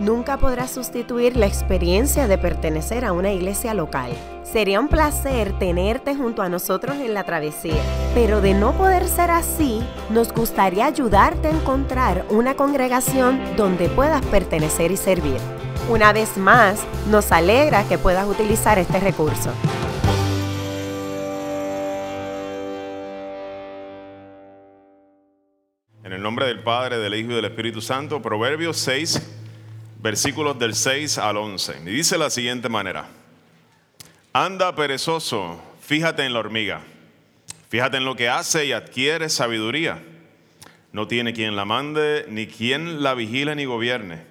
nunca podrá sustituir la experiencia de pertenecer a una iglesia local. Sería un placer tenerte junto a nosotros en la travesía, pero de no poder ser así, nos gustaría ayudarte a encontrar una congregación donde puedas pertenecer y servir. Una vez más, nos alegra que puedas utilizar este recurso. En el nombre del Padre, del Hijo y del Espíritu Santo, Proverbios 6, versículos del 6 al 11. Y dice la siguiente manera, anda perezoso, fíjate en la hormiga, fíjate en lo que hace y adquiere sabiduría. No tiene quien la mande, ni quien la vigile ni gobierne.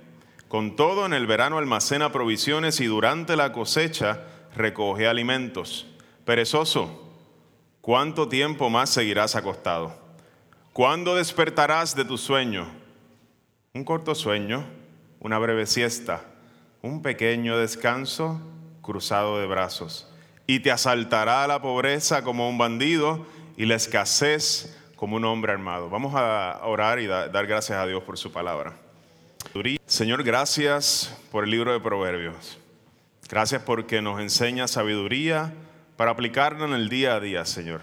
Con todo, en el verano almacena provisiones y durante la cosecha recoge alimentos. Perezoso, ¿cuánto tiempo más seguirás acostado? ¿Cuándo despertarás de tu sueño? Un corto sueño una breve siesta, un pequeño descanso cruzado de brazos. Y te asaltará la pobreza como un bandido y la escasez como un hombre armado. Vamos a orar y dar gracias a Dios por su palabra. Señor, gracias por el libro de Proverbios. Gracias porque nos enseña sabiduría para aplicarla en el día a día, Señor.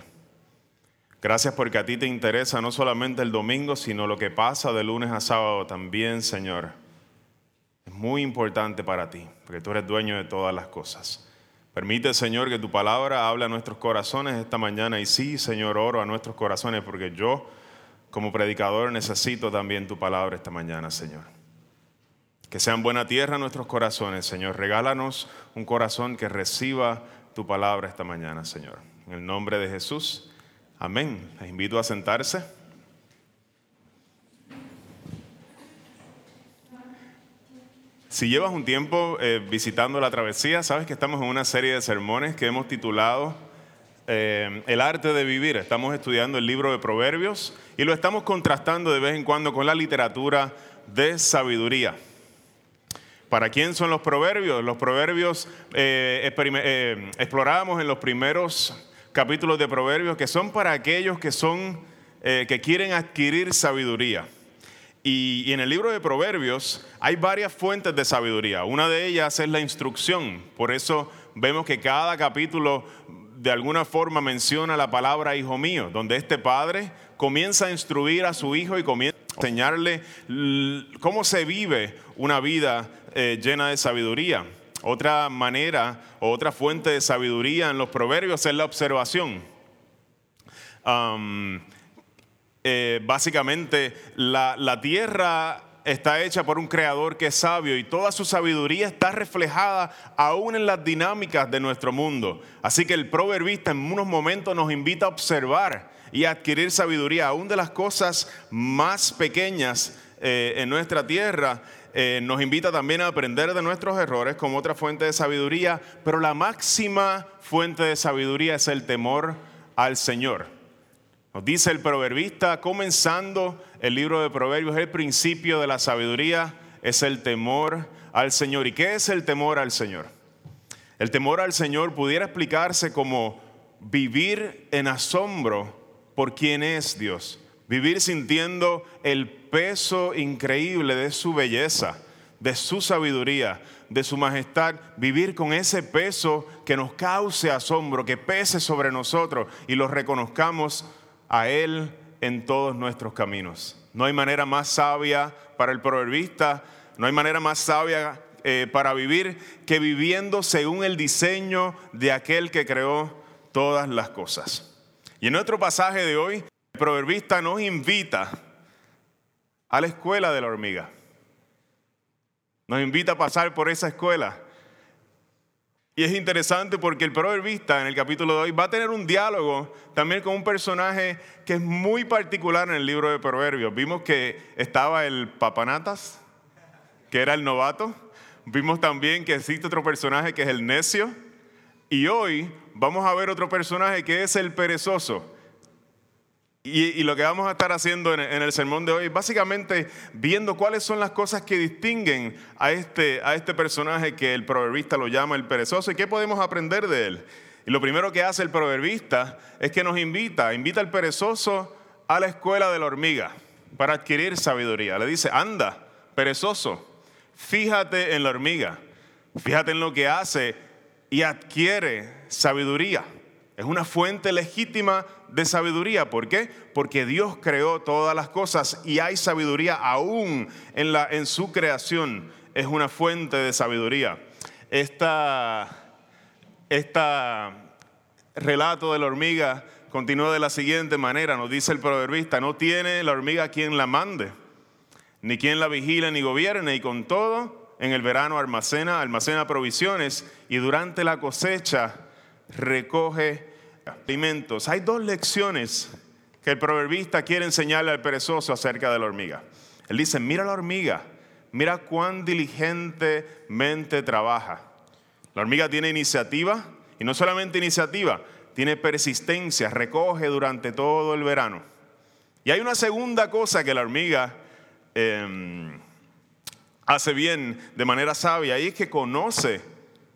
Gracias porque a ti te interesa no solamente el domingo, sino lo que pasa de lunes a sábado también, Señor es muy importante para ti, porque tú eres dueño de todas las cosas. Permite, Señor, que tu palabra hable a nuestros corazones esta mañana. Y sí, Señor, oro a nuestros corazones, porque yo, como predicador, necesito también tu palabra esta mañana, Señor. Que sean buena tierra nuestros corazones, Señor. Regálanos un corazón que reciba tu palabra esta mañana, Señor. En el nombre de Jesús. Amén. Les invito a sentarse. Si llevas un tiempo eh, visitando la travesía, sabes que estamos en una serie de sermones que hemos titulado eh, El arte de vivir. Estamos estudiando el libro de Proverbios y lo estamos contrastando de vez en cuando con la literatura de sabiduría. ¿Para quién son los proverbios? Los proverbios eh, explorábamos en los primeros capítulos de proverbios que son para aquellos que son que quieren adquirir sabiduría. Y, en el libro de Proverbios hay varias fuentes de sabiduría. Una de ellas es la instrucción. Por eso vemos que cada capítulo de alguna forma menciona la palabra hijo mío, donde este padre comienza a instruir a su hijo y comienza a enseñarle cómo se vive una vida eh, llena de sabiduría. Otra manera o otra fuente de sabiduría en los proverbios es la observación. Eh, básicamente la, la tierra está hecha por un creador que es sabio y toda su sabiduría está reflejada aún en las dinámicas de nuestro mundo. Así que el proverbista en unos momentos nos invita a observar y a adquirir sabiduría aún de las cosas más pequeñas eh, en nuestra tierra. Eh, nos invita también a aprender de nuestros errores como otra fuente de sabiduría, pero la máxima fuente de sabiduría es el temor al Señor. Nos dice el proverbista, comenzando el libro de Proverbios, el principio de la sabiduría es el temor al Señor. ¿Y qué es el temor al Señor? El temor al Señor pudiera explicarse como vivir en asombro por quién es Dios, vivir sintiendo el peso increíble de su belleza, de su sabiduría, de su majestad, vivir con ese peso que nos cause asombro, que pese sobre nosotros y lo reconozcamos a Él en todos nuestros caminos. No hay manera más sabia para el proverbista, no hay manera más sabia eh, para vivir que viviendo según el diseño de aquel que creó todas las cosas. Y en nuestro pasaje de hoy, el proverbista nos invita a la escuela de la hormiga. Nos invita a pasar por esa escuela y es interesante porque el proverbista en el capítulo de hoy va a tener un diálogo también con un personaje que es muy particular en el libro de Proverbios. Vimos que estaba el papanatas, que era el novato. Vimos también que existe otro personaje que es el necio. Y hoy vamos a ver otro personaje que es el perezoso. Y, lo que vamos a estar haciendo en, el sermón de hoy, básicamente viendo cuáles son las cosas que distinguen a este, a este personaje que el proverbista lo llama el perezoso y qué podemos aprender de él. Y lo primero que hace el proverbista es que nos invita, invita al perezoso a la escuela de la hormiga para adquirir sabiduría. Le dice, anda, perezoso, fíjate en la hormiga, fíjate en lo que hace y adquiere sabiduría. Es una fuente legítima de sabiduría. ¿Por qué? Porque Dios creó todas las cosas y hay sabiduría aún en, la, en su creación. Es una fuente de sabiduría. Esta, relato de la hormiga continúa de la siguiente manera. Nos dice el proverbista, no tiene la hormiga quien la mande, ni quien la vigile ni gobierne, y con todo en el verano almacena, almacena provisiones y durante la cosecha recoge alimentos. Hay dos lecciones que el proverbista quiere enseñarle al perezoso acerca de la hormiga. Él dice, mira la hormiga, mira cuán diligentemente trabaja. La hormiga tiene iniciativa y no solamente iniciativa, tiene persistencia, recoge durante todo el verano. Y hay una segunda cosa que la hormiga em, hace bien de manera sabia y es que conoce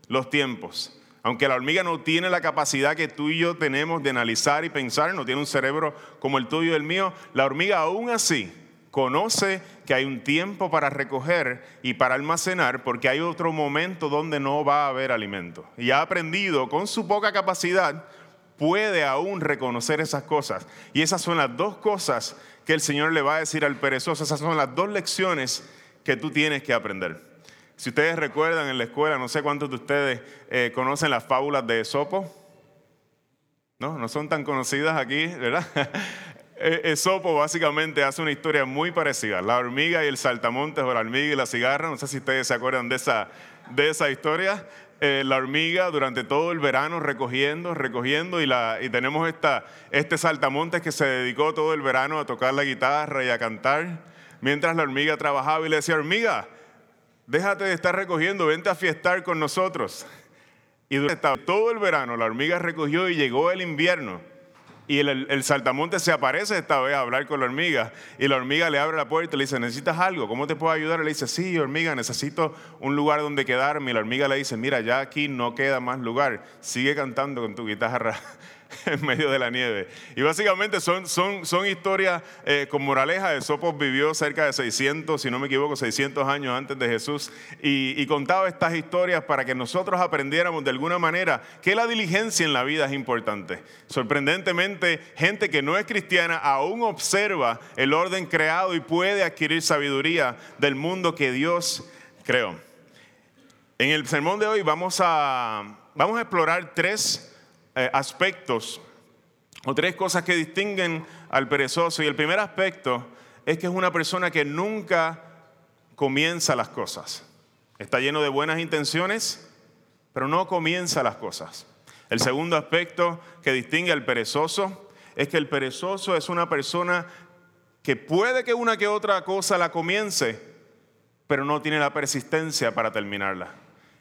los tiempos. Aunque la hormiga no tiene la capacidad que tú y yo tenemos de analizar y pensar, no tiene un cerebro como el tuyo y el mío, la hormiga aún así conoce que hay un tiempo para recoger y para almacenar porque hay otro momento donde no va a haber alimento. Y ha aprendido con su poca capacidad, puede aún reconocer esas cosas. Y esas son las dos cosas que el Señor le va a decir al perezoso, esas son las dos lecciones que tú tienes que aprender. Si ustedes recuerdan en la escuela, no sé cuántos de ustedes eh, conocen las fábulas de Esopo. No, no son tan conocidas aquí, ¿verdad? E, Esopo básicamente hace una historia muy parecida. La hormiga y el saltamontes o la hormiga y la cigarra. No sé si ustedes se acuerdan de esa, de esa historia. Eh, la hormiga durante todo el verano recogiendo, recogiendo y, la, y tenemos esta, este saltamontes que se dedicó todo el verano a tocar la guitarra y a cantar. Mientras la hormiga trabajaba y le decía, hormiga, déjate de estar recogiendo, vente a fiestar con nosotros. Y durante todo el verano la hormiga recogió y llegó el invierno. Y el, saltamonte se aparece esta vez a hablar con la hormiga. Y la hormiga le abre la puerta y le dice, ¿necesitas algo? ¿Cómo te puedo ayudar? Y le dice, sí, hormiga, necesito un lugar donde quedarme. Y la hormiga le dice, mira, ya aquí no queda más lugar. Sigue cantando con tu guitarra en medio de la nieve. Y básicamente son, son, son historias eh, con moraleja. Sopos vivió cerca de 600, si no me equivoco, 600 años antes de Jesús y, y, contaba estas historias para que nosotros aprendiéramos de alguna manera que la diligencia en la vida es importante. Sorprendentemente, gente que no es cristiana aún observa el orden creado y puede adquirir sabiduría del mundo que Dios creó. En el sermón de hoy vamos a, vamos a explorar tres eh, aspectos o tres cosas que distinguen al perezoso. Y el primer aspecto es que es una persona que nunca comienza las cosas. Está lleno de buenas intenciones, pero no comienza las cosas. El segundo aspecto que distingue al perezoso es que el perezoso es una persona que puede que una que otra cosa la comience, pero no tiene la persistencia para terminarla.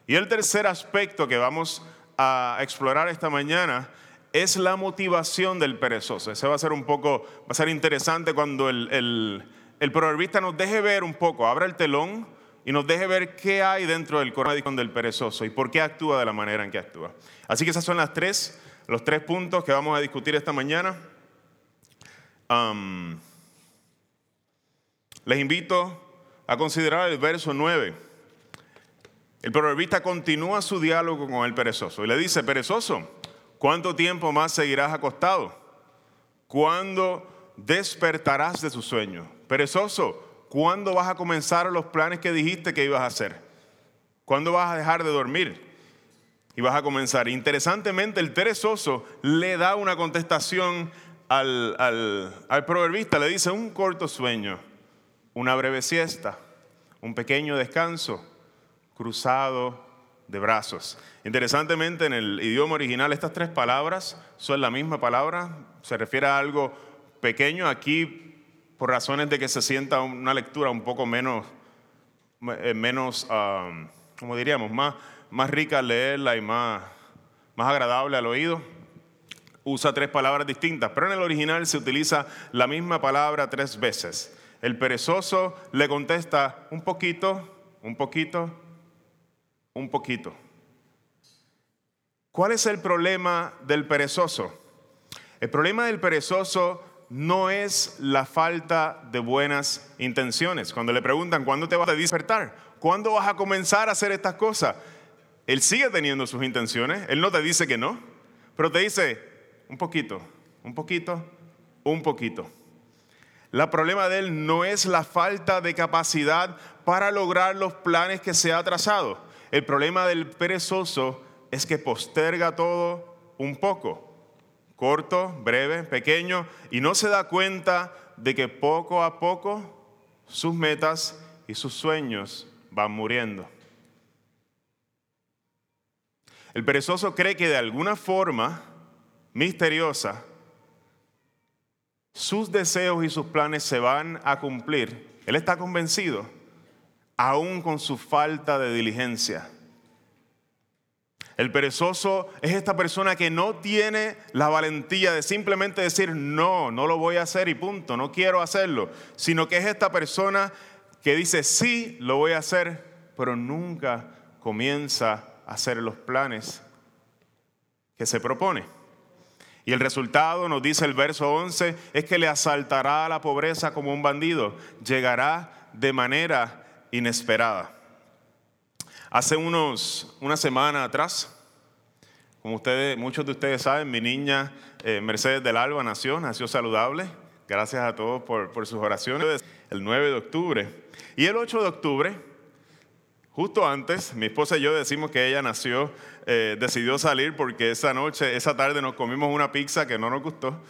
Y el tercer aspecto que vamos a explorar esta mañana es la motivación del perezoso. Ese va a ser un poco, va a ser interesante cuando el, el, el proverbista nos deje ver un poco, abra el telón y nos deje ver qué hay dentro del corazón del perezoso y por qué actúa de la manera en que actúa. Así que esas son las tres, los tres puntos que vamos a discutir esta mañana. les invito a considerar el verso 9. El proverbista continúa su diálogo con el perezoso y le dice, perezoso, ¿cuánto tiempo más seguirás acostado? ¿Cuándo despertarás de su sueño? Perezoso, ¿cuándo vas a comenzar los planes que dijiste que ibas a hacer? ¿Cuándo vas a dejar de dormir? Y vas a comenzar. Interesantemente, el perezoso le da una contestación al, al proverbista, le dice un corto sueño, una breve siesta, un pequeño descanso cruzado de brazos. Interesantemente, en el idioma original estas tres palabras son la misma palabra, se refiere a algo pequeño. Aquí, por razones de que se sienta una lectura un poco menos, eh, menos um, como diríamos, más, más rica al leerla y más, más agradable al oído. usa tres palabras distintas, pero en el original se utiliza la misma palabra tres veces. El perezoso le contesta un poquito, un poquito, un poquito. ¿Cuál es el problema del perezoso? El problema del perezoso no es la falta de buenas intenciones. Cuando le preguntan, ¿cuándo te vas a despertar? ¿Cuándo vas a comenzar a hacer estas cosas? Él sigue teniendo sus intenciones, él no te dice que no, pero te dice un poquito, un poquito, un poquito. El problema de él no es la falta de capacidad para lograr los planes que se ha trazado. El problema del perezoso es que posterga todo un poco, corto, breve, pequeño, y no se da cuenta de que poco a poco sus metas y sus sueños van muriendo. El perezoso cree que de alguna forma misteriosa sus deseos y sus planes se van a cumplir. Él está convencido, aún con su falta de diligencia. El perezoso es esta persona que no tiene la valentía de simplemente decir, no, no lo voy a hacer y punto, no quiero hacerlo, sino que es esta persona que dice, sí, lo voy a hacer, pero nunca comienza a hacer los planes que se propone. Y el resultado, nos dice el verso 11, es que le asaltará a la pobreza como un bandido, llegará de manera inesperada. Hace unos, una semana atrás, como ustedes, muchos de ustedes saben, mi niña eh, Mercedes del Alba nació, nació saludable. Gracias a todos por, por sus oraciones. El 9 de octubre. Y el 8 de octubre, justo antes, mi esposa y yo decimos que ella nació, eh, decidió salir porque esa noche, esa tarde nos comimos una pizza que no nos gustó.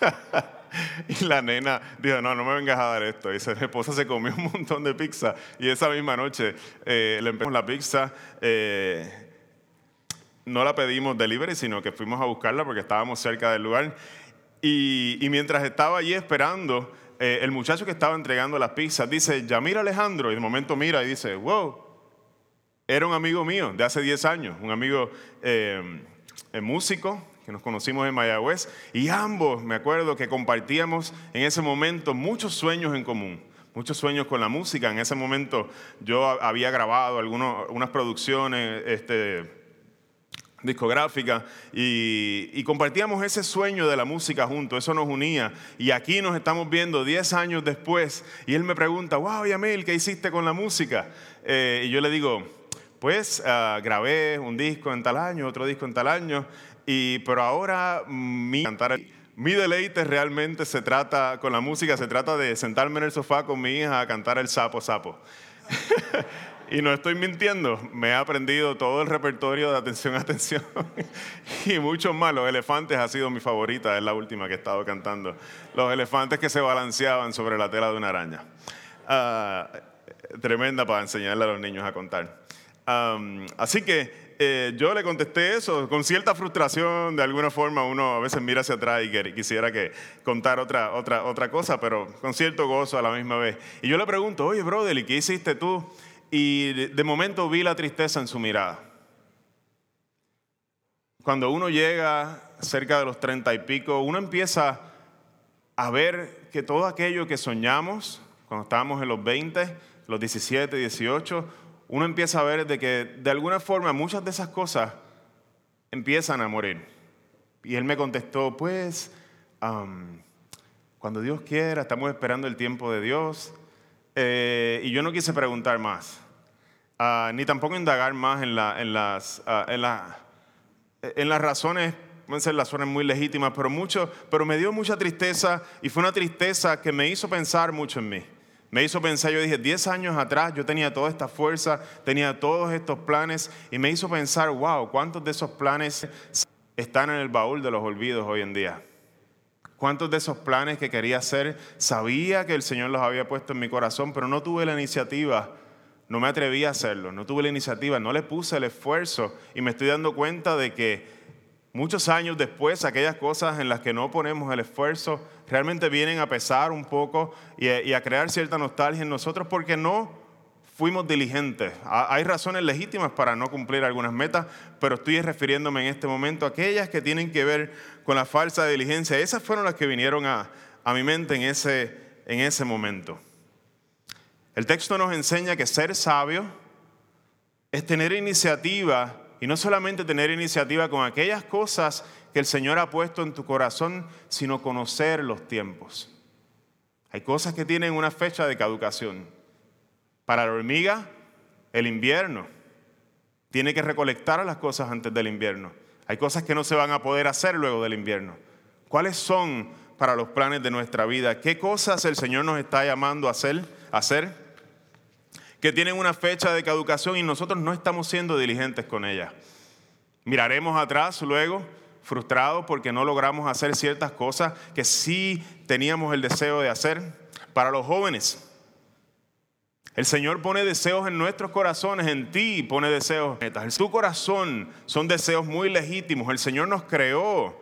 Y la nena dijo, no, no me vengas a dar esto. Y mi esposa se comió un montón de pizza. Y esa misma noche eh, le empezamos la pizza. Eh, no la pedimos delivery, sino que fuimos a buscarla porque estábamos cerca del lugar. Y, mientras estaba allí esperando, eh, el muchacho que estaba entregando las pizzas dice, ya mira Alejandro. Y de momento mira y dice, wow, era un amigo mío de hace 10 años, un amigo músico que nos conocimos en Mayagüez, y ambos, me acuerdo que compartíamos en ese momento muchos sueños en común, muchos sueños con la música. En ese momento yo había grabado algunas unas producciones este, discográficas y, y, compartíamos ese sueño de la música juntos, eso nos unía. Y aquí nos estamos viendo 10 años después y él me pregunta, wow, Yamil, ¿qué hiciste con la música? Eh, y yo le digo, pues ah, grabé un disco en tal año, otro disco en tal año, y, pero ahora mi, mi deleite realmente se trata, con la música, se trata de sentarme en el sofá con mi hija a cantar el sapo sapo. y no estoy mintiendo, me he aprendido todo el repertorio de atención, atención y muchos más. Los elefantes ha sido mi favorita, es la última que he estado cantando. Los elefantes que se balanceaban sobre la tela de una araña. Ah, tremenda para enseñarle a los niños a contar. así que eh, yo le contesté eso con cierta frustración, de alguna forma uno a veces mira hacia atrás y quisiera que contar otra, otra, otra cosa, pero con cierto gozo a la misma vez. Y yo le pregunto, oye, brother, ¿y qué hiciste tú? Y de momento vi la tristeza en su mirada. Cuando uno llega cerca de los treinta y pico, uno empieza a ver que todo aquello que soñamos cuando estábamos en los 20, los 17, 18, uno empieza a ver de que de alguna forma muchas de esas cosas empiezan a morir. Y él me contestó, pues, cuando Dios quiera, estamos esperando el tiempo de Dios. Eh, y yo no quise preguntar más, ah, ni tampoco indagar más en, en, las, ah, en, en las razones pueden ser las muy legítimas, pero, mucho, pero me dio mucha tristeza y fue una tristeza que me hizo pensar mucho en mí. Me hizo pensar, yo dije, 10 años atrás yo tenía toda esta fuerza, tenía todos estos planes y me hizo pensar, wow, ¿cuántos de esos planes están en el baúl de los olvidos hoy en día? ¿Cuántos de esos planes que quería hacer sabía que el Señor los había puesto en mi corazón, pero no tuve la iniciativa, no me atreví a hacerlo, no tuve la iniciativa, no le puse el esfuerzo y me estoy dando cuenta de que muchos años después, aquellas cosas en las que no ponemos el esfuerzo realmente vienen a pesar un poco y a, crear cierta nostalgia en nosotros porque no fuimos diligentes. Hay razones legítimas para no cumplir algunas metas, pero estoy refiriéndome en este momento a aquellas que tienen que ver con la falsa diligencia. Esas fueron las que vinieron a, a mi mente en ese, en ese momento. El texto nos enseña que ser sabio es tener iniciativa y no solamente tener iniciativa con aquellas cosas que el Señor ha puesto en tu corazón, sino conocer los tiempos. Hay cosas que tienen una fecha de caducación. Para la hormiga, el invierno. Tiene que recolectar las cosas antes del invierno. Hay cosas que no se van a poder hacer luego del invierno. ¿Cuáles son para los planes de nuestra vida? ¿Qué cosas el Señor nos está llamando a hacer? Que tienen una fecha de caducación y nosotros no estamos siendo diligentes con ellas. Miraremos atrás luego frustrados porque no logramos hacer ciertas cosas que sí teníamos el deseo de hacer. Para los jóvenes, el Señor pone deseos en nuestros corazones, en ti pone deseos. En tu corazón son deseos muy legítimos. El Señor nos creó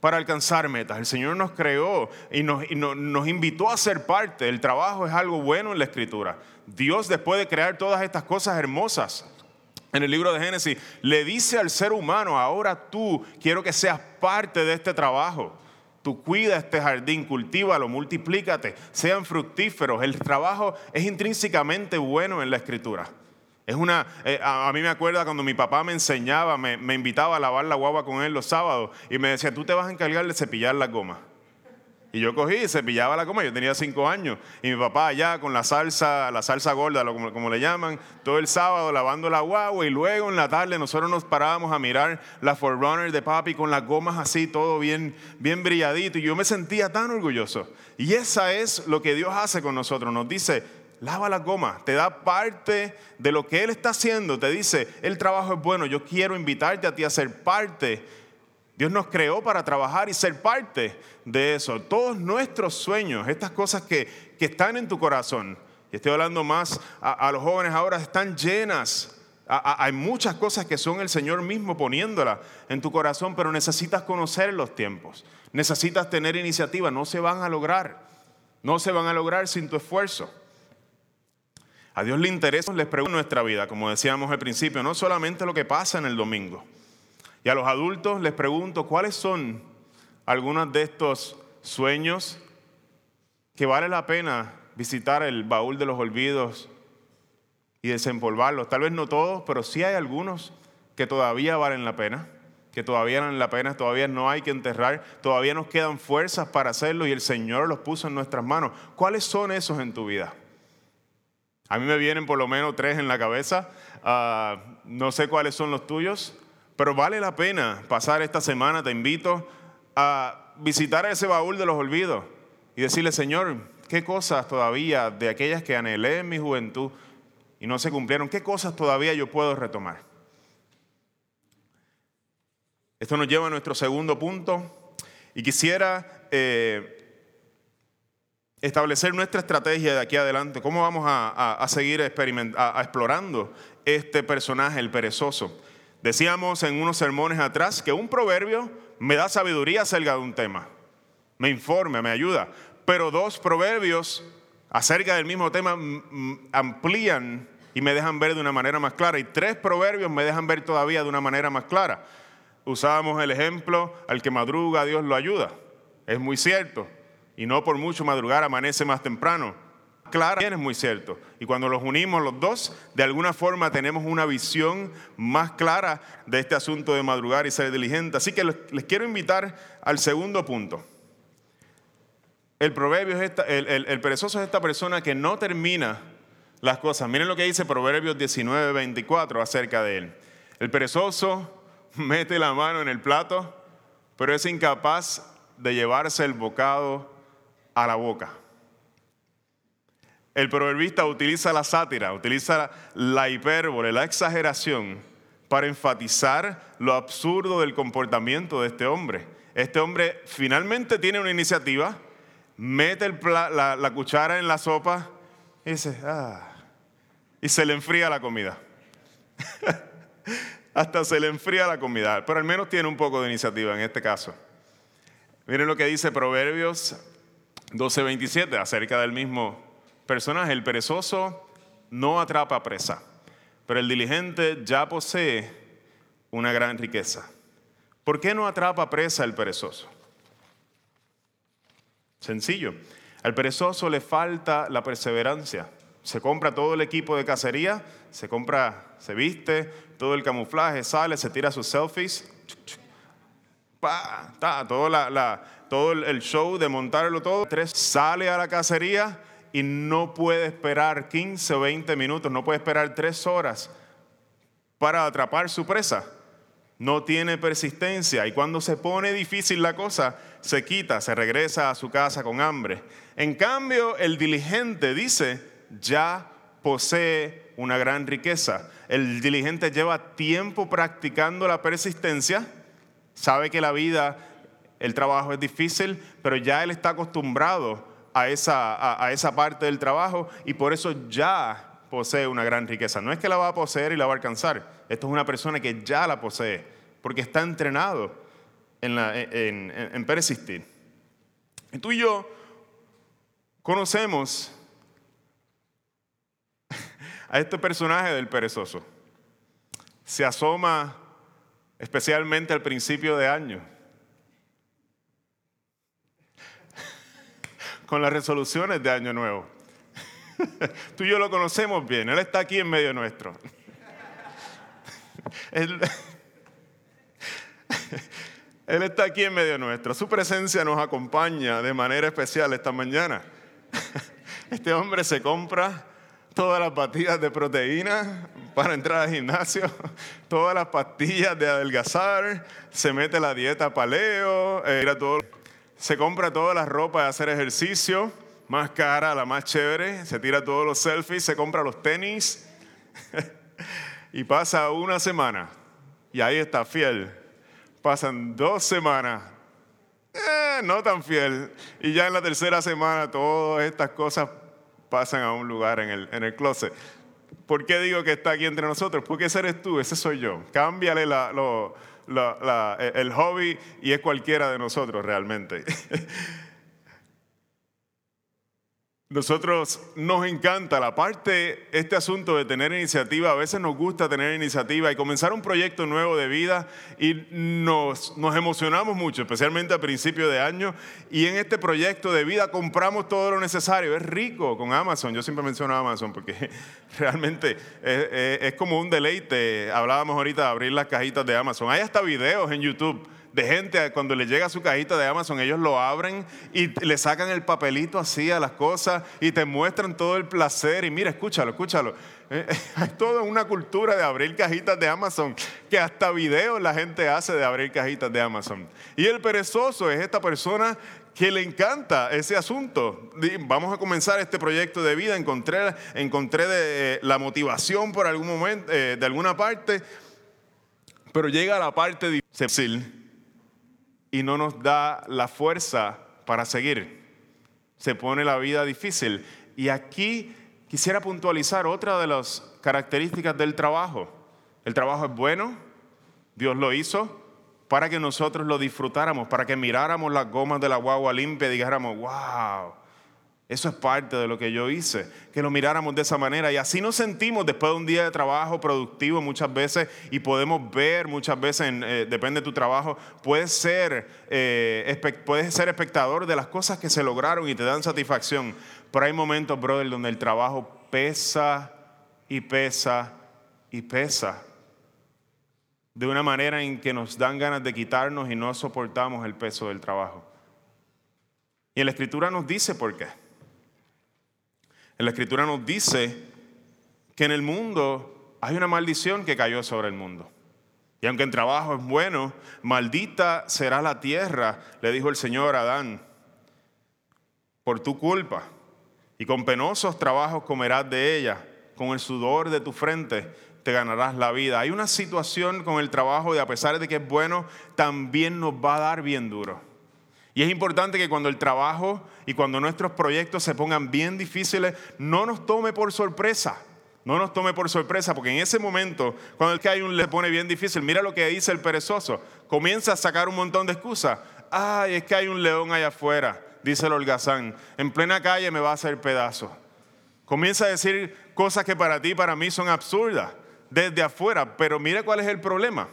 para alcanzar metas. El Señor nos creó y, nos, nos, invitó a ser parte. El trabajo es algo bueno en la Escritura. Dios, después de crear todas estas cosas hermosas, en el libro de Génesis, le dice al ser humano, ahora tú quiero que seas parte de este trabajo. Tú cuida este jardín, cultívalo, multiplícate, sean fructíferos. El trabajo es intrínsecamente bueno en la escritura. Es una, eh, a, mí me acuerda cuando mi papá me enseñaba, me, invitaba a lavar la guagua con él los sábados y me decía, tú te vas a encargar de cepillar la goma. Y yo cogí y cepillaba la goma, yo tenía cinco años, y mi papá allá con la salsa, la salsa gorda, como, como le llaman, todo el sábado lavando la guagua. Y luego en la tarde nosotros nos parábamos a mirar la Forerunner de papi con las gomas así, todo bien, bien brilladito, y yo me sentía tan orgulloso. Y esa es lo que Dios hace con nosotros, nos dice, lava la goma, te da parte de lo que Él está haciendo, te dice, el trabajo es bueno, yo quiero invitarte a ti a ser parte. Dios nos creó para trabajar y ser parte de eso. Todos nuestros sueños, estas cosas que, están en tu corazón, y estoy hablando más a, los jóvenes ahora, están llenas. hay muchas cosas que son el Señor mismo poniéndolas en tu corazón, pero necesitas conocer los tiempos, necesitas tener iniciativa, no se van a lograr, no se van a lograr sin tu esfuerzo. A Dios le interesa, les pregunto nuestra vida, como decíamos al principio, no solamente lo que pasa en el domingo. Y a los adultos les pregunto, ¿cuáles son algunos de estos sueños que vale la pena visitar el baúl de los olvidos y desempolvarlos? Tal vez no todos, pero sí hay algunos que todavía valen la pena, que todavía valen la pena, todavía no hay que enterrar, todavía nos quedan fuerzas para hacerlo y el Señor los puso en nuestras manos. ¿Cuáles son esos en tu vida? A mí me vienen por lo menos tres en la cabeza. Ah, no sé cuáles son los tuyos, pero vale la pena pasar esta semana. Te invito a visitar ese baúl de los olvidos y decirle, Señor, ¿qué cosas todavía de aquellas que anhelé en mi juventud y no se cumplieron, qué cosas todavía yo puedo retomar? Esto nos lleva a nuestro segundo punto y quisiera eh, establecer nuestra estrategia de aquí adelante, cómo vamos a, seguir explorando este personaje, el perezoso. Decíamos en unos sermones atrás que un proverbio me da sabiduría acerca de un tema, me informa, me ayuda, pero dos proverbios acerca del mismo tema amplían y me dejan ver de una manera más clara, y tres proverbios me dejan ver todavía de una manera más clara. Usábamos el ejemplo, al que madruga Dios lo ayuda. Es muy cierto y no por mucho madrugar amanece más temprano. Claro, es muy cierto. Y cuando los unimos los dos, de alguna forma tenemos una visión más clara de este asunto de madrugar y ser diligente. Así que les quiero invitar al segundo punto. El proverbio es el, perezoso es esta persona que no termina las cosas. Miren lo que dice Proverbios 19, 24 acerca de él. El perezoso mete la mano en el plato, pero es incapaz de llevarse el bocado a la boca. El proverbista utiliza la sátira, utiliza la hipérbole, la exageración para enfatizar lo absurdo del comportamiento de este hombre. Este hombre finalmente tiene una iniciativa, mete la, cuchara en la sopa y dice, ah, y se le enfría la comida. Hasta se le enfría la comida, pero al menos tiene un poco de iniciativa en este caso. Miren lo que dice Proverbios 12:27, acerca del mismo personaje. El perezoso no atrapa presa, pero el diligente ya posee una gran riqueza. ¿Por qué no atrapa presa el perezoso? Sencillo. Al perezoso le falta la perseverancia. Se compra todo el equipo de cacería, se compra, se viste, todo el camuflaje, sale, se tira sus selfies. Todo, todo el show de montarlo todo. Sale a la cacería y no puede esperar 15 o 20 minutos, no puede esperar tres horas para atrapar su presa. No tiene persistencia y cuando se pone difícil la cosa, se quita, se regresa a su casa con hambre. En cambio, el diligente dice, ya posee una gran riqueza. El diligente lleva tiempo practicando la persistencia, sabe que la vida, el trabajo es difícil, pero ya él está acostumbrado a esa, a, esa parte del trabajo y por eso ya posee una gran riqueza. No es que la va a poseer y la va a alcanzar. Esto es una persona que ya la posee, porque está entrenado en, en, en persistir. Tú y yo conocemos a este personaje del perezoso. Se asoma especialmente al principio de año. Con las resoluciones de Año Nuevo. Tú y yo lo conocemos bien, Él está aquí en medio nuestro. Él, está aquí en medio nuestro. Su presencia nos acompaña de manera especial esta mañana. Este hombre se compra todas las pastillas de proteína para entrar al gimnasio, todas las pastillas de adelgazar, se mete la dieta paleo, eh, todo, se compra todas las ropas de hacer ejercicio, más cara, la más chévere, se tira todos los selfies, se compra los tenis y pasa una semana y ahí está fiel. Pasan dos semanas eh, no tan fiel. Y ya en la tercera semana todas estas cosas pasan a un lugar en el, en el closet. ¿Por qué digo que está aquí entre nosotros? Porque ese eres tú, ese soy yo. Cámbiale el hobby y es cualquiera de nosotros realmente. Nosotros nos encanta la parte, este asunto de tener iniciativa, a veces nos gusta tener iniciativa y comenzar un proyecto nuevo de vida y nos, emocionamos mucho, especialmente a principio de año. Y en este proyecto de vida compramos todo lo necesario. Es rico con Amazon, yo siempre menciono Amazon porque realmente es, es como un deleite. Hablábamos ahorita de abrir las cajitas de Amazon. Hay hasta videos en YouTube de gente, cuando le llega su cajita de Amazon, ellos lo abren y le sacan el papelito así a las cosas y te muestran todo el placer. Y mira, escúchalo, escúchalo. Eh, hay toda una cultura de abrir cajitas de Amazon, que hasta videos la gente hace de abrir cajitas de Amazon. Y el perezoso es esta persona que le encanta ese asunto. Vamos a comenzar este proyecto de vida. Encontré, encontré de, eh, la motivación por algún momento, eh, de alguna parte, pero llega a la parte difícil y no nos da la fuerza para seguir. Se pone la vida difícil. Y aquí quisiera puntualizar otra de las características del trabajo. El trabajo es bueno, Dios lo hizo para que nosotros lo disfrutáramos, para que miráramos las gomas de la guagua limpia y dijéramos, wow, eso es parte de lo que yo hice, que lo miráramos de esa manera. Y así nos sentimos después de un día de trabajo productivo muchas veces y podemos ver muchas veces, eh, depende de tu trabajo, puedes ser, eh, puedes ser espectador de las cosas que se lograron y te dan satisfacción. Pero hay momentos, brother, donde el trabajo pesa y pesa y pesa. De una manera en que nos dan ganas de quitarnos y no soportamos el peso del trabajo. Y la escritura nos dice por qué. En la escritura nos dice que en el mundo hay una maldición que cayó sobre el mundo. Y aunque el trabajo es bueno, maldita será la tierra, le dijo el Señor a Adán, por tu culpa. Y con penosos trabajos comerás de ella, con el sudor de tu frente te ganarás la vida. Hay una situación con el trabajo y a pesar de que es bueno, también nos va a dar bien duro. Y es importante que cuando el trabajo y cuando nuestros proyectos se pongan bien difíciles, no nos tome por sorpresa. No nos tome por sorpresa, porque en ese momento, cuando el que hay un le pone bien difícil, mira lo que dice el perezoso. Comienza a sacar un montón de excusas. Ay, es que hay un león allá afuera, dice el holgazán. En plena calle me va a hacer pedazo. Comienza a decir cosas que para ti y para mí son absurdas desde afuera. Pero mira cuál es el problema.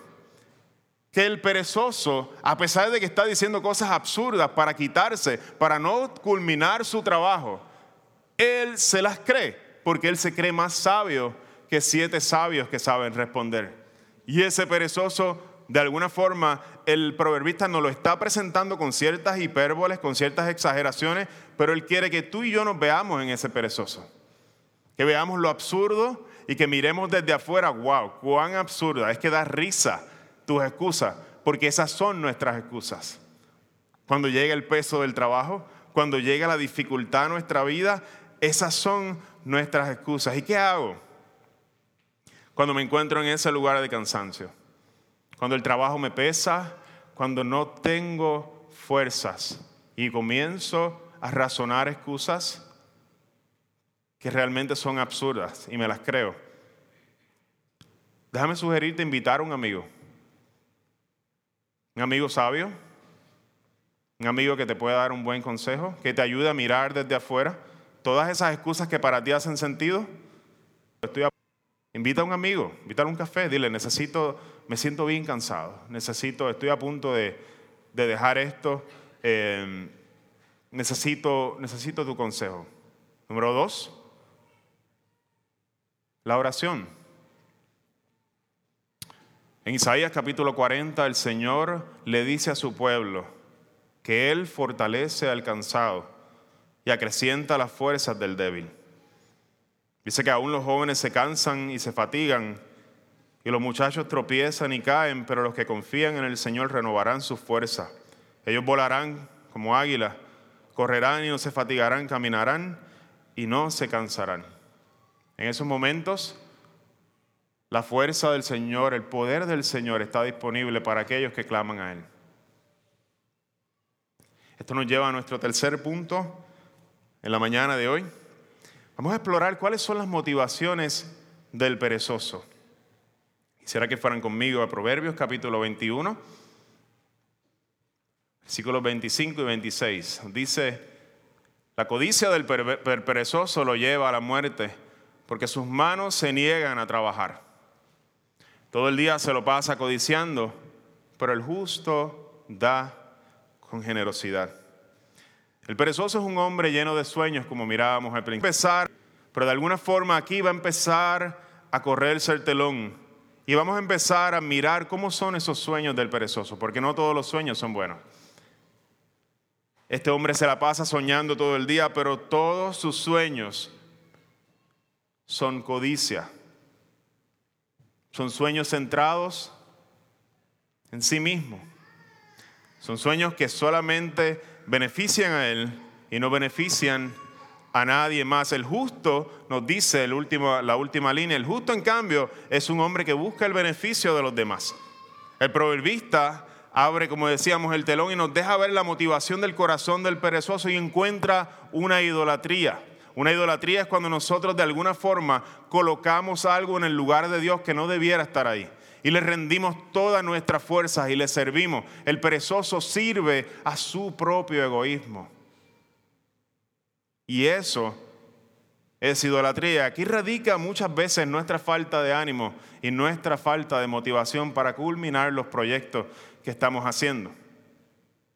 Que el perezoso, a pesar de que está diciendo cosas absurdas para quitarse, para no culminar su trabajo, él se las cree, porque él se cree más sabio que siete sabios que saben responder. Y ese perezoso, de alguna forma, el proverbista nos lo está presentando con ciertas hipérboles, con ciertas exageraciones, pero él quiere que tú y yo nos veamos en ese perezoso. Que veamos lo absurdo y que miremos desde afuera, wow, cuán absurda, es que da risa tus excusas, porque esas son nuestras excusas. Cuando llega el peso del trabajo, cuando llega la dificultad a nuestra vida, esas son nuestras excusas. ¿Y qué hago? Cuando me encuentro en ese lugar de cansancio, cuando el trabajo me pesa, cuando no tengo fuerzas y comienzo a razonar excusas, que realmente son absurdas y me las creo. Déjame sugerirte invitar a un amigo. Un amigo sabio, un amigo que te pueda dar un buen consejo, que te ayude a mirar desde afuera todas esas excusas que para ti hacen sentido. Invita a un amigo, invita a un café, dile, necesito, me siento bien cansado, necesito, estoy a punto de, dejar esto, eh, necesito, necesito tu consejo. Número dos, la oración. En Isaías capítulo 40 el Señor le dice a su pueblo que Él fortalece al cansado y acrecienta las fuerzas del débil. Dice que aún los jóvenes se cansan y se fatigan y los muchachos tropiezan y caen, pero los que confían en el Señor renovarán sus fuerzas. Ellos volarán como águilas, correrán y no se fatigarán, caminarán y no se cansarán. En esos momentos, la fuerza del Señor, el poder del Señor está disponible para aquellos que claman a Él. Esto nos lleva a nuestro tercer punto en la mañana de hoy. Vamos a explorar cuáles son las motivaciones del perezoso. Quisiera que fueran conmigo a Proverbios capítulo 21, versículos 25 y 26. Dice, la codicia del perezoso lo lleva a la muerte porque sus manos se niegan a trabajar. Todo el día se lo pasa codiciando, pero el justo da con generosidad. El perezoso es un hombre lleno de sueños, como mirábamos al principio. Empezar, pero de alguna forma aquí va a empezar a correrse el telón y vamos a empezar a mirar cómo son esos sueños del perezoso, porque no todos los sueños son buenos. Este hombre se la pasa soñando todo el día, pero todos sus sueños son codicia. Son sueños centrados en sí mismo. Son sueños que solamente benefician a Él y no benefician a nadie más. El justo, nos dice la última línea, el justo en cambio es un hombre que busca el beneficio de los demás. El proverbista abre, como decíamos, el telón y nos deja ver la motivación del corazón del perezoso y encuentra una idolatría. Una idolatría es cuando nosotros de alguna forma colocamos algo en el lugar de Dios que no debiera estar ahí. Y le rendimos todas nuestras fuerzas y le servimos. El perezoso sirve a su propio egoísmo. Y eso es idolatría. Aquí radica muchas veces nuestra falta de ánimo y nuestra falta de motivación para culminar los proyectos que estamos haciendo.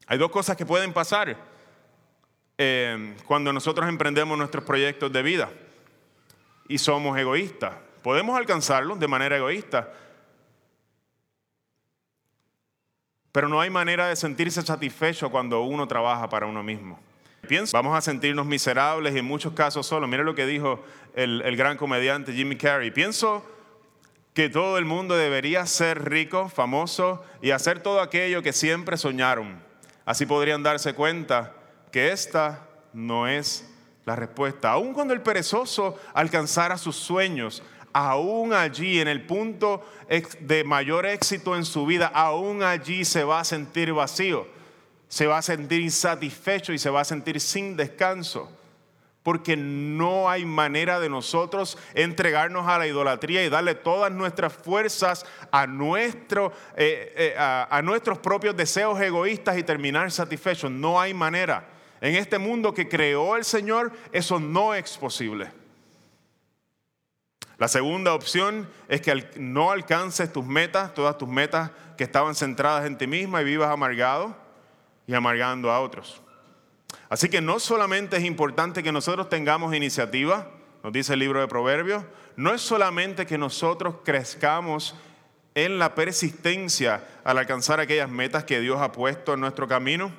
Hay dos cosas que pueden pasar. Eh, cuando nosotros emprendemos nuestros proyectos de vida y somos egoístas. Podemos alcanzarlos de manera egoísta, pero no hay manera de sentirse satisfecho cuando uno trabaja para uno mismo. Vamos a sentirnos miserables y en muchos casos solos. Mira lo que dijo el, el gran comediante Jimmy Carrey. Pienso que todo el mundo debería ser rico, famoso y hacer todo aquello que siempre soñaron. Así podrían darse cuenta que esta no es la respuesta. Aun cuando el perezoso alcanzara sus sueños, aún allí en el punto de mayor éxito en su vida, aún allí se va a sentir vacío, se va a sentir insatisfecho y se va a sentir sin descanso. Porque no hay manera de nosotros entregarnos a la idolatría y darle todas nuestras fuerzas a, nuestro, eh, eh, a nuestros propios deseos egoístas y terminar satisfechos. No hay manera. En este mundo que creó el Señor, eso no es posible. La segunda opción es que no alcances tus metas, todas tus metas que estaban centradas en ti misma y vivas amargado y amargando a otros. Así que no solamente es importante que nosotros tengamos iniciativa, nos dice el libro de Proverbios, no es solamente que nosotros crezcamos en la persistencia al alcanzar aquellas metas que Dios ha puesto en nuestro camino,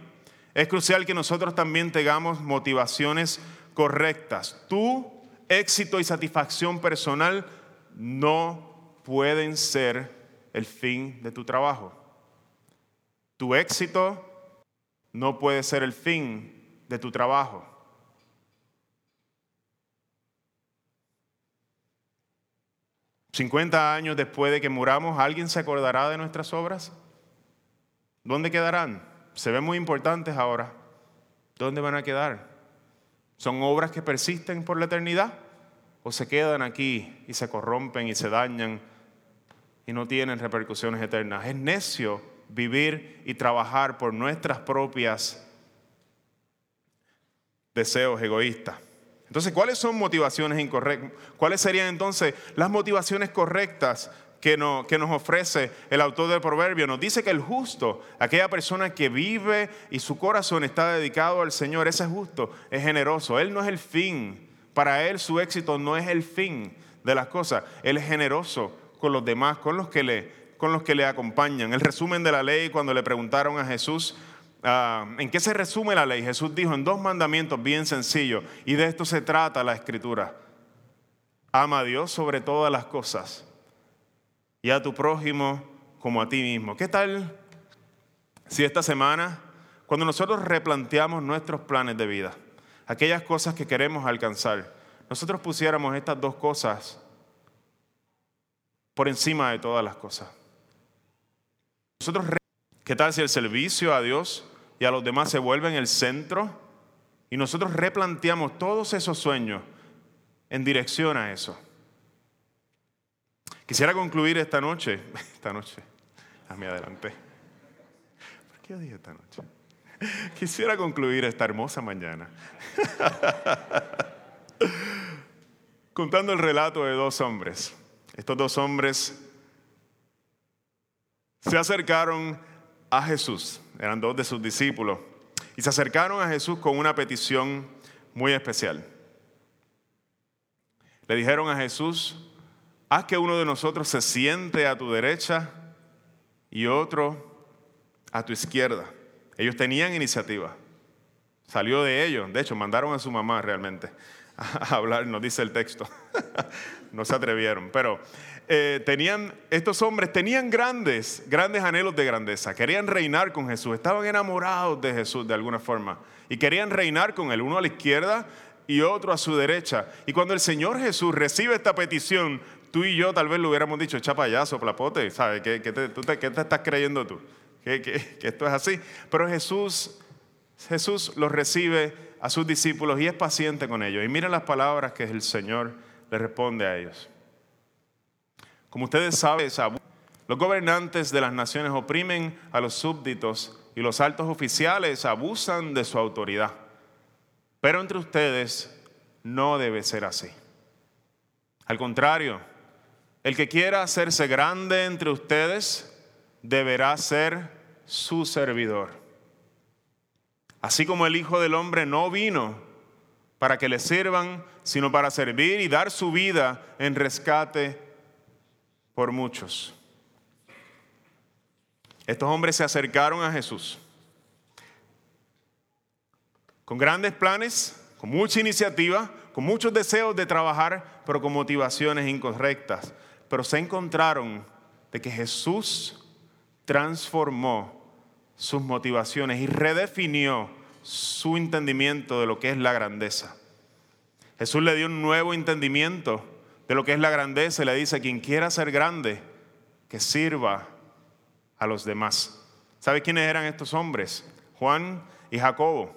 es crucial que nosotros también tengamos motivaciones correctas. Tu éxito y satisfacción personal no pueden ser el fin de tu trabajo. Tu éxito no puede ser el fin de tu trabajo. ¿50 años después de que muramos, alguien se acordará de nuestras obras? ¿Dónde quedarán? Se ven muy importantes ahora. ¿Dónde van a quedar? ¿Son obras que persisten por la eternidad? ¿O se quedan aquí y se corrompen y se dañan y no tienen repercusiones eternas? Es necio vivir y trabajar por nuestras propias deseos egoístas. Entonces, ¿cuáles son motivaciones incorrectas? ¿Cuáles serían entonces las motivaciones correctas que, que nos ofrece el autor del proverbio? Nos dice que el justo, aquella persona que vive y su corazón está dedicado al Señor, ese justo es generoso. Él no es el fin. Para él su éxito no es el fin de las cosas. Él es generoso con los demás, con los que le, con los que le acompañan. El resumen de la ley, cuando le preguntaron a Jesús, ah, ¿en qué se resume la ley? Jesús dijo en dos mandamientos bien sencillos, y de esto se trata la escritura. Ama a Dios sobre todas las cosas y a tu prójimo como a ti mismo. ¿Qué tal si esta semana, cuando nosotros replanteamos nuestros planes de vida, aquellas cosas que queremos alcanzar, nosotros pusiéramos estas dos cosas por encima de todas las cosas? ¿qué tal si el servicio a Dios y a los demás se vuelve en el centro y nosotros replanteamos todos esos sueños en dirección a eso? Quisiera concluir esta noche, esta noche, a mí adelante. ¿Por qué dije esta noche? Quisiera concluir esta hermosa mañana contando el relato de dos hombres. Estos dos hombres se acercaron a Jesús, eran dos de sus discípulos, y se acercaron a Jesús con una petición muy especial. Le dijeron a Jesús, haz que uno de nosotros se siente a tu derecha y otro a tu izquierda. Ellos tenían iniciativa. Salió de ellos. De hecho, mandaron a su mamá realmente a hablar, nos dice el texto. no se atrevieron. Pero eh, tenían, estos hombres tenían grandes, grandes anhelos de grandeza. Querían reinar con Jesús. Estaban enamorados de Jesús de alguna forma. Y querían reinar con él, uno a la izquierda y otro a su derecha. Y cuando el Señor Jesús recibe esta petición, tú y yo tal vez le hubiéramos dicho, echa para allá, soplapote, ¿sabes? ¿Qué, te, estás creyendo tú? ¿Que, que esto es así. Pero Jesús, Jesús los recibe a sus discípulos y es paciente con ellos. Y miren las palabras que el Señor le responde a ellos. Como ustedes saben, los gobernantes de las naciones oprimen a los súbditos y los altos oficiales abusan de su autoridad. Pero entre ustedes no debe ser así. Al contrario, el que quiera hacerse grande entre ustedes deberá ser su servidor. Así como el Hijo del Hombre no vino para que le sirvan, sino para servir y dar su vida en rescate por muchos. Estos hombres se acercaron a Jesús con grandes planes, con mucha iniciativa, con muchos deseos de trabajar, pero con motivaciones incorrectas. Pero se encontraron de que Jesús transformó sus motivaciones y redefinió su entendimiento de lo que es la grandeza. Jesús le dio un nuevo entendimiento de lo que es la grandeza y le dice, quien quiera ser grande, que sirva a los demás. ¿Sabe quiénes eran estos hombres? Juan y Jacobo.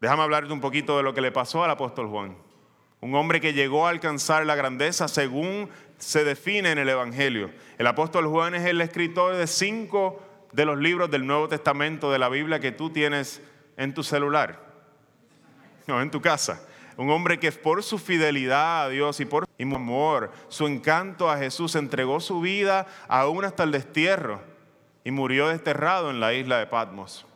Déjame hablarte un poquito de lo que le pasó al apóstol Juan. Un hombre que llegó a alcanzar la grandeza según se define en el Evangelio. El apóstol Juan es el escritor de cinco de los libros del Nuevo Testamento de la Biblia que tú tienes en tu celular, no, en tu casa. Un hombre que por su fidelidad a Dios y por su amor, su encanto a Jesús, entregó su vida aún hasta el destierro y murió desterrado en la isla de Patmos.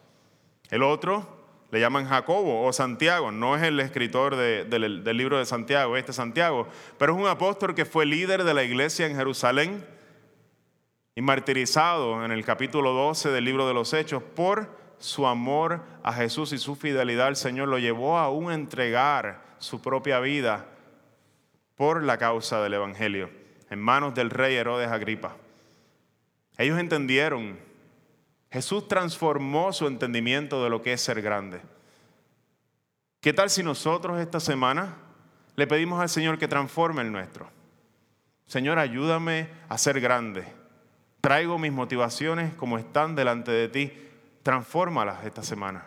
El otro le llaman Jacobo o Santiago, no es el escritor del libro de Santiago, este Santiago, pero es un apóstol que fue líder de la iglesia en Jerusalén y martirizado en el capítulo 12 del libro de los Hechos por su amor a Jesús y su fidelidad al Señor, lo llevó aún a entregar su propia vida por la causa del Evangelio en manos del rey Herodes Agripa. Ellos entendieron Jesús transformó su entendimiento de lo que es ser grande. ¿Qué tal si nosotros esta semana le pedimos al Señor que transforme el nuestro? Señor, ayúdame a ser grande. Traigo mis motivaciones como están delante de ti. Transfórmalas esta semana.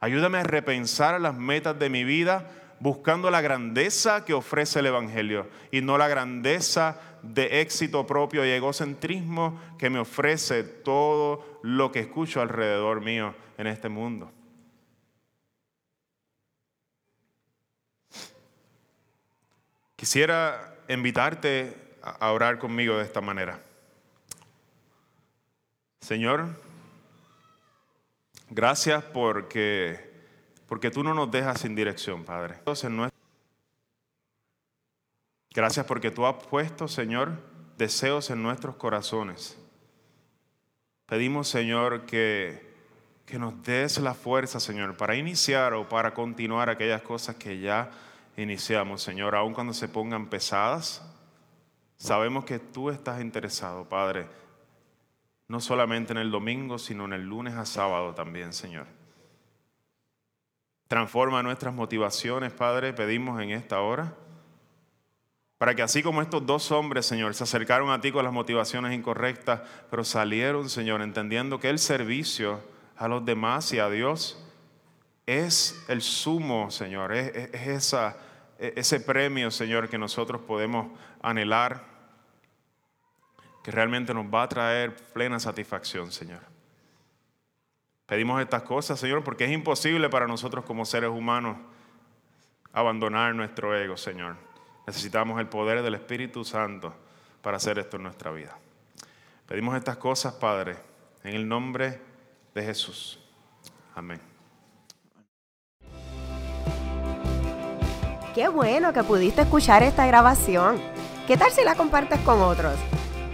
Ayúdame a repensar las metas de mi vida buscando la grandeza que ofrece el Evangelio y no la grandeza de éxito propio y egocentrismo que me ofrece todo lo que escucho alrededor mío en este mundo. Quisiera invitarte a orar conmigo de esta manera. Señor, gracias porque, porque tú no nos dejas sin dirección, Padre. Gracias porque tú has puesto, Señor, deseos en nuestros corazones. Pedimos, Señor, que, que nos des la fuerza, Señor, para iniciar o para continuar aquellas cosas que ya iniciamos, Señor, aun cuando se pongan pesadas. Sabemos que tú estás interesado, Padre, no solamente en el domingo, sino en el lunes a sábado también, Señor. Transforma nuestras motivaciones, Padre, pedimos en esta hora para que así como estos dos hombres, Señor, se acercaron a ti con las motivaciones incorrectas, pero salieron, Señor, entendiendo que el servicio a los demás y a Dios es el sumo, Señor, es, esa, ese premio, Señor, que nosotros podemos anhelar, que realmente nos va a traer plena satisfacción, Señor. Pedimos estas cosas, Señor, porque es imposible para nosotros como seres humanos abandonar nuestro ego, Señor. Necesitamos el poder del Espíritu Santo para hacer esto en nuestra vida. Pedimos estas cosas, Padre, en el nombre de Jesús. Amén. Qué bueno que pudiste escuchar esta grabación. ¿Qué tal si la compartes con otros?